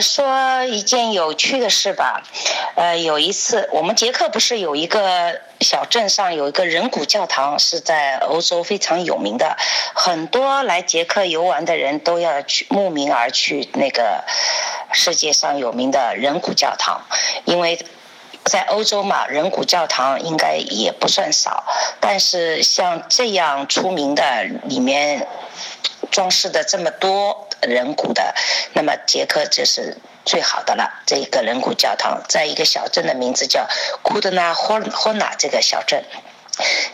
说一件有趣的事吧。呃，有一次，我们捷克不是有一个小镇上有一个人骨教堂，是在欧洲非常有名的，很多来捷克游玩的人都要去慕名而去那个世界上有名的人骨教堂，因为在欧洲嘛，人骨教堂应该也不算少。但是像这样出名的，里面装饰的这么多人骨的，那么捷克就是最好的了。这一个人骨教堂，在一个小镇的名字叫库德纳霍霍纳这个小镇。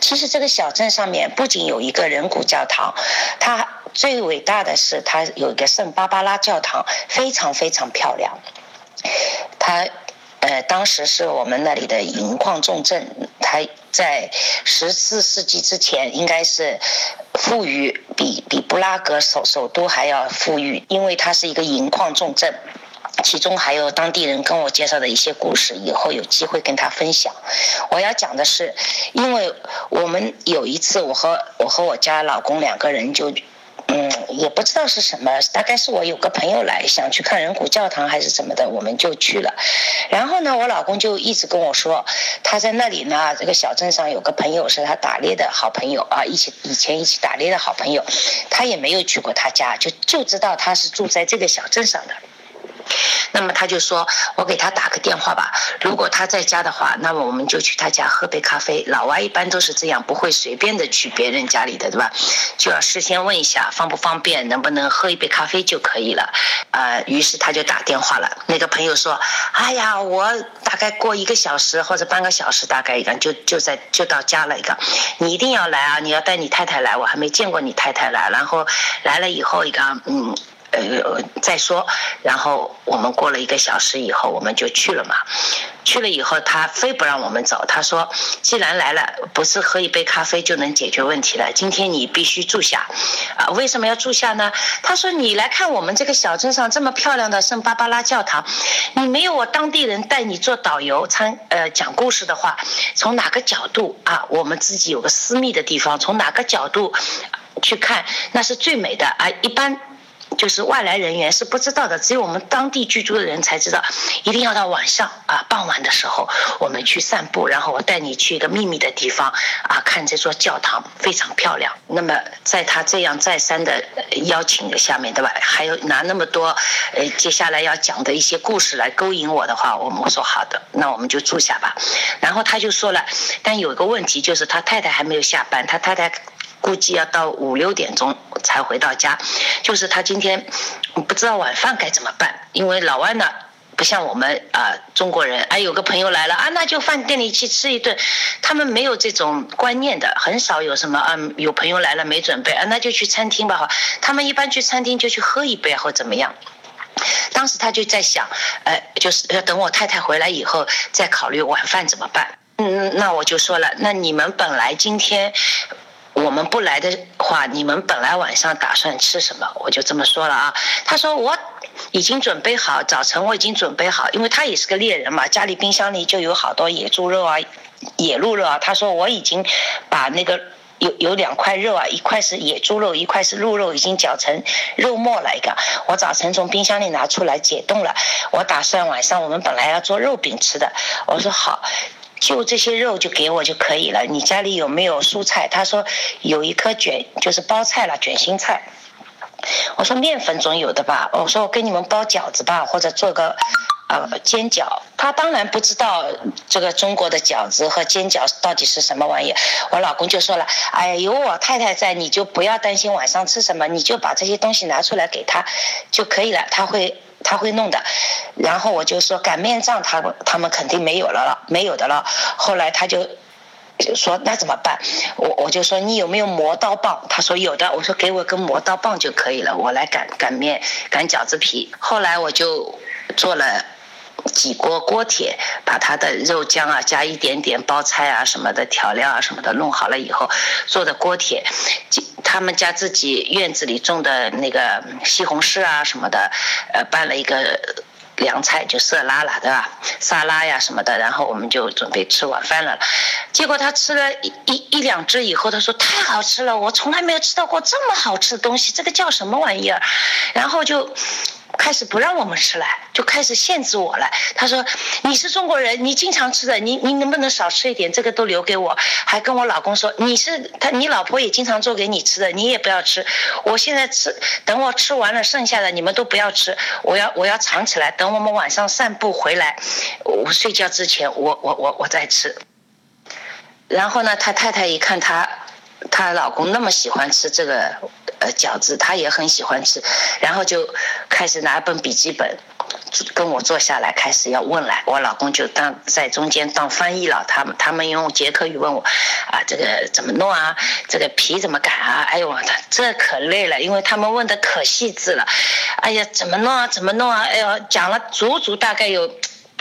其实这个小镇上面不仅有一个人骨教堂，它最伟大的是它有一个圣巴巴拉教堂，非常非常漂亮。它呃，当时是我们那里的银矿重镇，它在十四世纪之前应该是富裕，比比布拉格首首都还要富裕，因为它是一个银矿重镇。其中还有当地人跟我介绍的一些故事，以后有机会跟他分享。我要讲的是，因为我们有一次，我和我和我家老公两个人就。嗯，也不知道是什么，大概是我有个朋友来想去看人骨教堂还是什么的，我们就去了。然后呢，我老公就一直跟我说，他在那里呢，这个小镇上有个朋友是他打猎的好朋友啊，一起以前一起打猎的好朋友，他也没有去过他家，就就知道他是住在这个小镇上的。那么他就说：“我给他打个电话吧。如果他在家的话，那么我们就去他家喝杯咖啡。老外一般都是这样，不会随便的去别人家里的，对吧？就要事先问一下方不方便，能不能喝一杯咖啡就可以了。呃，于是他就打电话了。那个朋友说：‘哎呀，我大概过一个小时或者半个小时，大概一个就就在就到家了一个。你一定要来啊！你要带你太太来，我还没见过你太太来。然后来了以后一个，嗯。’呃，再说，然后我们过了一个小时以后，我们就去了嘛。去了以后，他非不让我们走，他说：“既然来了，不是喝一杯咖啡就能解决问题了。今天你必须住下，啊，为什么要住下呢？”他说：“你来看我们这个小镇上这么漂亮的圣巴巴拉教堂，你没有我当地人带你做导游参呃讲故事的话，从哪个角度啊？我们自己有个私密的地方，从哪个角度去看，那是最美的啊！一般。”就是外来人员是不知道的，只有我们当地居住的人才知道。一定要到晚上啊，傍晚的时候，我们去散步，然后我带你去一个秘密的地方啊，看这座教堂非常漂亮。那么在他这样再三的邀请的下面，对吧？还有拿那么多呃接下来要讲的一些故事来勾引我的话，我们说好的，那我们就住下吧。然后他就说了，但有一个问题就是他太太还没有下班，他太太。估计要到五六点钟才回到家，就是他今天不知道晚饭该怎么办，因为老外呢不像我们啊中国人，哎有个朋友来了啊那就饭店里去吃一顿，他们没有这种观念的，很少有什么啊有朋友来了没准备啊那就去餐厅吧哈，他们一般去餐厅就去喝一杯或怎么样。当时他就在想，哎就是要等我太太回来以后再考虑晚饭怎么办。嗯那我就说了，那你们本来今天。我们不来的话，你们本来晚上打算吃什么？我就这么说了啊。他说我已经准备好，早晨我已经准备好，因为他也是个猎人嘛，家里冰箱里就有好多野猪肉啊、野鹿肉啊。他说我已经把那个有有两块肉啊，一块是野猪肉，一块是鹿肉，已经搅成肉末了一个。我早晨从冰箱里拿出来解冻了，我打算晚上我们本来要做肉饼吃的。我说好。就这些肉就给我就可以了。你家里有没有蔬菜？他说有一颗卷，就是包菜了，卷心菜。我说面粉总有的吧。我说我给你们包饺子吧，或者做个呃煎饺。他当然不知道这个中国的饺子和煎饺到底是什么玩意。我老公就说了，哎呀，有我太太在，你就不要担心晚上吃什么，你就把这些东西拿出来给他就可以了，他会。他会弄的，然后我就说擀面杖，他他们肯定没有了了，没有的了。后来他就说那怎么办？我我就说你有没有磨刀棒？他说有的。我说给我根磨刀棒就可以了，我来擀擀面、擀饺子皮。后来我就做了。几锅锅贴，把它的肉酱啊，加一点点包菜啊什么的调料啊什么的弄好了以后，做的锅贴，他们家自己院子里种的那个西红柿啊什么的，呃，拌了一个凉菜，就色拉了，对吧？沙拉呀什么的，然后我们就准备吃晚饭了。结果他吃了一一两只以后，他说太好吃了，我从来没有吃到过这么好吃的东西，这个叫什么玩意儿？然后就。开始不让我们吃了，就开始限制我了。他说：“你是中国人，你经常吃的，你你能不能少吃一点？这个都留给我。”还跟我老公说：“你是他，你老婆也经常做给你吃的，你也不要吃。我现在吃，等我吃完了剩下的你们都不要吃，我要我要藏起来，等我们晚上散步回来，我睡觉之前我我我我再吃。”然后呢，他太太一看他，她老公那么喜欢吃这个呃饺子，她也很喜欢吃，然后就开始拿本笔记本，跟我坐下来开始要问来，我老公就当在中间当翻译了，他们他们用捷克语问我，啊这个怎么弄啊，这个皮怎么擀啊，哎呦我这可累了，因为他们问的可细致了，哎呀怎么弄啊怎么弄啊，哎呦讲了足足大概有。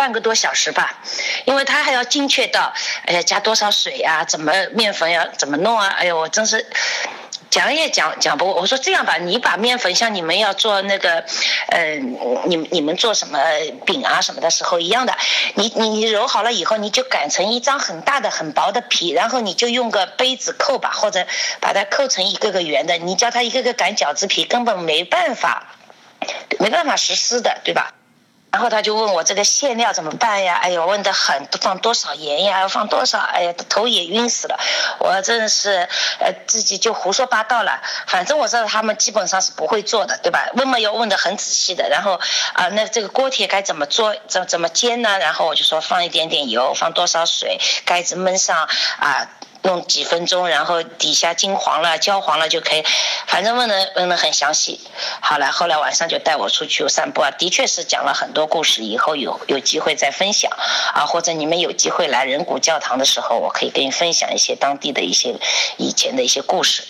半个多小时吧，因为他还要精确到，哎呀，加多少水呀？怎么面粉要怎么弄啊？哎呦，我真是讲也讲讲不过。我说这样吧，你把面粉像你们要做那个，呃，你你们做什么饼啊什么的时候一样的，你你你揉好了以后，你就擀成一张很大的很薄的皮，然后你就用个杯子扣吧，或者把它扣成一个个圆的。你叫他一个个擀饺子皮，根本没办法，没办法实施的，对吧？然后他就问我这个馅料怎么办呀？哎呦，问的很，放多少盐呀？要放多少？哎呀，头也晕死了。我真的是，呃，自己就胡说八道了。反正我知道他们基本上是不会做的，对吧？问嘛要问的很仔细的。然后啊，那这个锅贴该怎么做？怎怎么煎呢？然后我就说放一点点油，放多少水，盖子焖上啊。弄几分钟，然后底下金黄了、焦黄了就可以，反正问的问的很详细。好了，后来晚上就带我出去散步啊，的确是讲了很多故事，以后有有机会再分享啊，或者你们有机会来人骨教堂的时候，我可以跟你分享一些当地的一些以前的一些故事。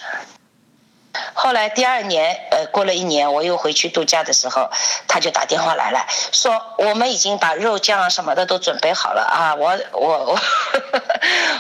后来第二年，呃，过了一年，我又回去度假的时候，他就打电话来了，说我们已经把肉酱什么的都准备好了啊，我我我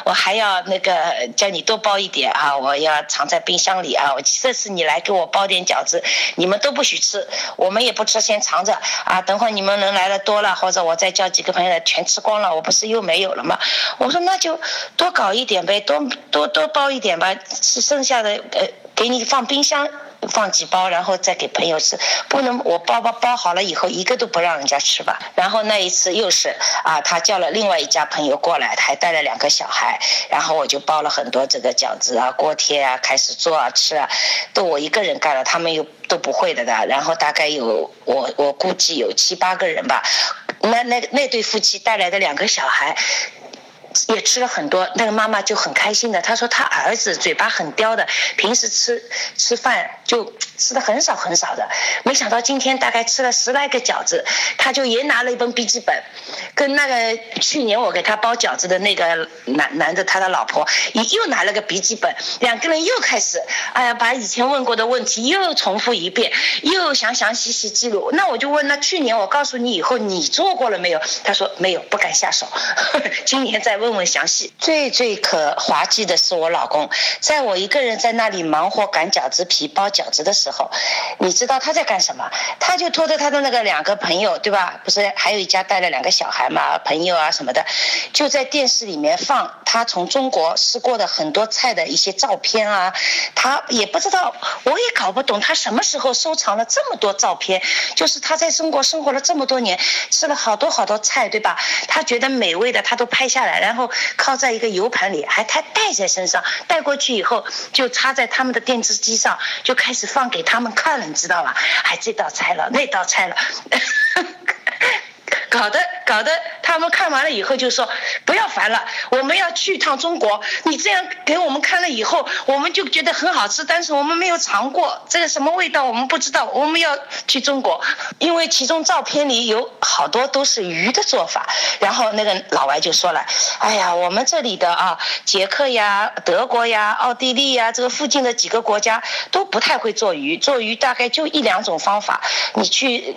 我还要那个叫你多包一点啊，我要藏在冰箱里啊，我这次你来给我包点饺子，你们都不许吃，我们也不吃，先藏着啊，等会你们人来的多了，或者我再叫几个朋友来全吃光了，我不是又没有了吗？我说那就多搞一点呗，多多多包一点吧，是剩下的呃。给你放冰箱，放几包，然后再给朋友吃。不能我包包包好了以后，一个都不让人家吃吧。然后那一次又是啊，他叫了另外一家朋友过来，他还带了两个小孩，然后我就包了很多这个饺子啊、锅贴啊，开始做啊吃啊，都我一个人干了，他们又都不会的的。然后大概有我我估计有七八个人吧，那那那对夫妻带来的两个小孩。也吃了很多，那个妈妈就很开心的。她说她儿子嘴巴很刁的，平时吃吃饭就吃的很少很少的。没想到今天大概吃了十来个饺子，他就也拿了一本笔记本，跟那个去年我给他包饺子的那个男男的他的老婆也又拿了个笔记本，两个人又开始，哎呀，把以前问过的问题又重复一遍，又详详细细记录。那我就问，那去年我告诉你以后，你做过了没有？他说没有，不敢下手。今年再。问问详细，最最可滑稽的是我老公，在我一个人在那里忙活擀饺子皮、包饺子的时候，你知道他在干什么？他就拖着他的那个两个朋友，对吧？不是还有一家带了两个小孩嘛，朋友啊什么的，就在电视里面放他从中国吃过的很多菜的一些照片啊。他也不知道，我也搞不懂他什么时候收藏了这么多照片。就是他在中国生活了这么多年，吃了好多好多菜，对吧？他觉得美味的，他都拍下来。然后靠在一个 U 盘里，还他带在身上，带过去以后就插在他们的电视机上，就开始放给他们看了，你知道吧？还这道菜了，那道菜了。搞得搞得他们看完了以后就说不要烦了，我们要去一趟中国。你这样给我们看了以后，我们就觉得很好吃，但是我们没有尝过这个什么味道，我们不知道。我们要去中国，因为其中照片里有好多都是鱼的做法。然后那个老外就说了，哎呀，我们这里的啊，捷克呀、德国呀、奥地利呀，这个附近的几个国家都不太会做鱼，做鱼大概就一两种方法。你去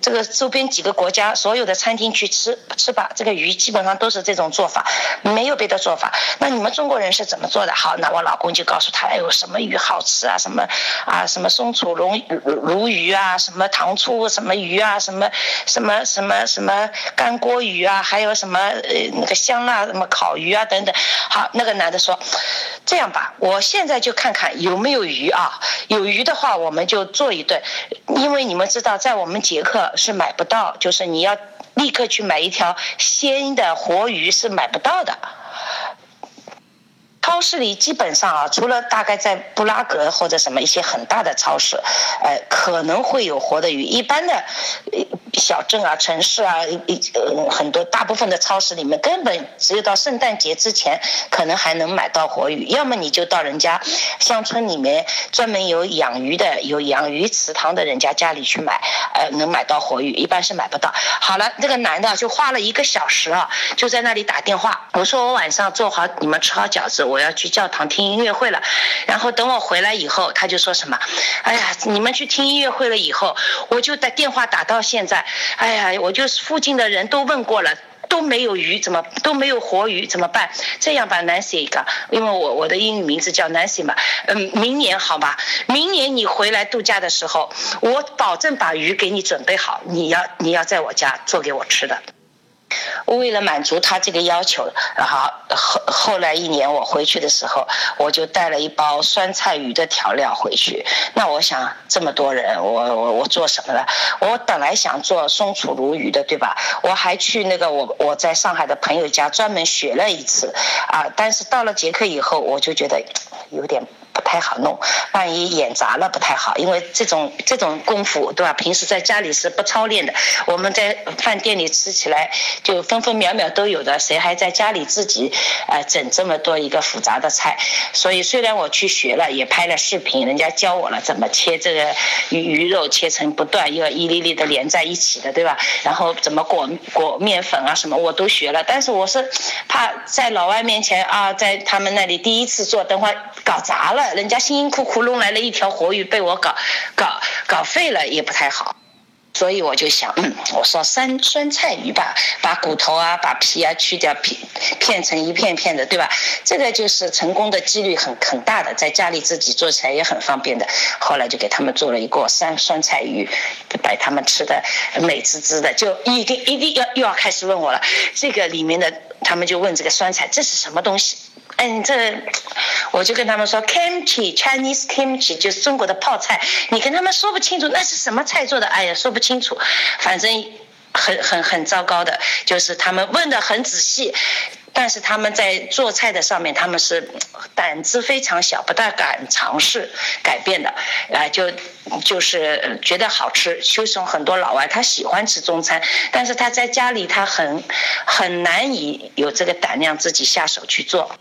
这个周边几个国家，所有的餐厅去吃是吧，这个鱼基本上都是这种做法，没有别的做法。那你们中国人是怎么做的？好，那我老公就告诉他，哎呦，什么鱼好吃啊？什么啊，什么松鼠鲈鲈鱼啊，什么糖醋什么鱼啊，什么什么什么什么干锅鱼啊，还有什么呃那个香辣什么烤鱼啊等等。好，那个男的说，这样吧，我现在就看看有没有鱼啊，有鱼的话我们就做一顿，因为你们知道在我们捷克是买不到，就是你要立刻去买一条鲜的活鱼是买不到的。超市里基本上啊，除了大概在布拉格或者什么一些很大的超市，呃，可能会有活的鱼。一般的小镇啊、城市啊，一呃很多大部分的超市里面，根本只有到圣诞节之前，可能还能买到活鱼。要么你就到人家乡村里面专门有养鱼的、有养鱼池塘的人家家里去买，呃，能买到活鱼。一般是买不到。好了，这个男的就花了一个小时啊，就在那里打电话。我说我晚上做好，你们吃好饺子，我。要要去教堂听音乐会了，然后等我回来以后，他就说什么：“哎呀，你们去听音乐会了以后，我就打电话打到现在，哎呀，我就附近的人都问过了，都没有鱼，怎么都没有活鱼，怎么办？这样吧，Nancy 一个，因为我我的英语名字叫 Nancy 嘛，嗯，明年好吧，明年你回来度假的时候，我保证把鱼给你准备好，你要你要在我家做给我吃的。”为了满足他这个要求，然后后后来一年我回去的时候，我就带了一包酸菜鱼的调料回去。那我想这么多人，我我我做什么了？我本来想做松鼠鲈鱼的，对吧？我还去那个我我在上海的朋友家专门学了一次，啊！但是到了捷克以后，我就觉得有点。太好弄，万一演砸了不太好，因为这种这种功夫，对吧？平时在家里是不操练的，我们在饭店里吃起来就分分秒秒都有的，谁还在家里自己呃整这么多一个复杂的菜？所以虽然我去学了，也拍了视频，人家教我了怎么切这个鱼鱼肉，切成不断又要一粒粒的连在一起的，对吧？然后怎么裹裹面粉啊什么我都学了，但是我是怕在老外面前啊，在他们那里第一次做，等会搞砸了。人人家辛辛苦苦弄来了一条活鱼，被我搞搞搞废了也不太好，所以我就想，嗯，我说酸酸菜鱼吧，把骨头啊、把皮啊去掉，片片成一片片的，对吧？这个就是成功的几率很很大的，在家里自己做起来也很方便的。后来就给他们做了一锅酸酸菜鱼，把他们吃的美滋滋的，就一定一定要又要开始问我了，这个里面的他们就问这个酸菜这是什么东西？嗯，这我就跟他们说，kimchi，Chinese kimchi，就是中国的泡菜。你跟他们说不清楚那是什么菜做的，哎呀，说不清楚，反正很很很糟糕的，就是他们问的很仔细，但是他们在做菜的上面，他们是胆子非常小，不大敢尝试改变的，啊，就就是觉得好吃。就是很多老外他喜欢吃中餐，但是他在家里他很很难以有这个胆量自己下手去做。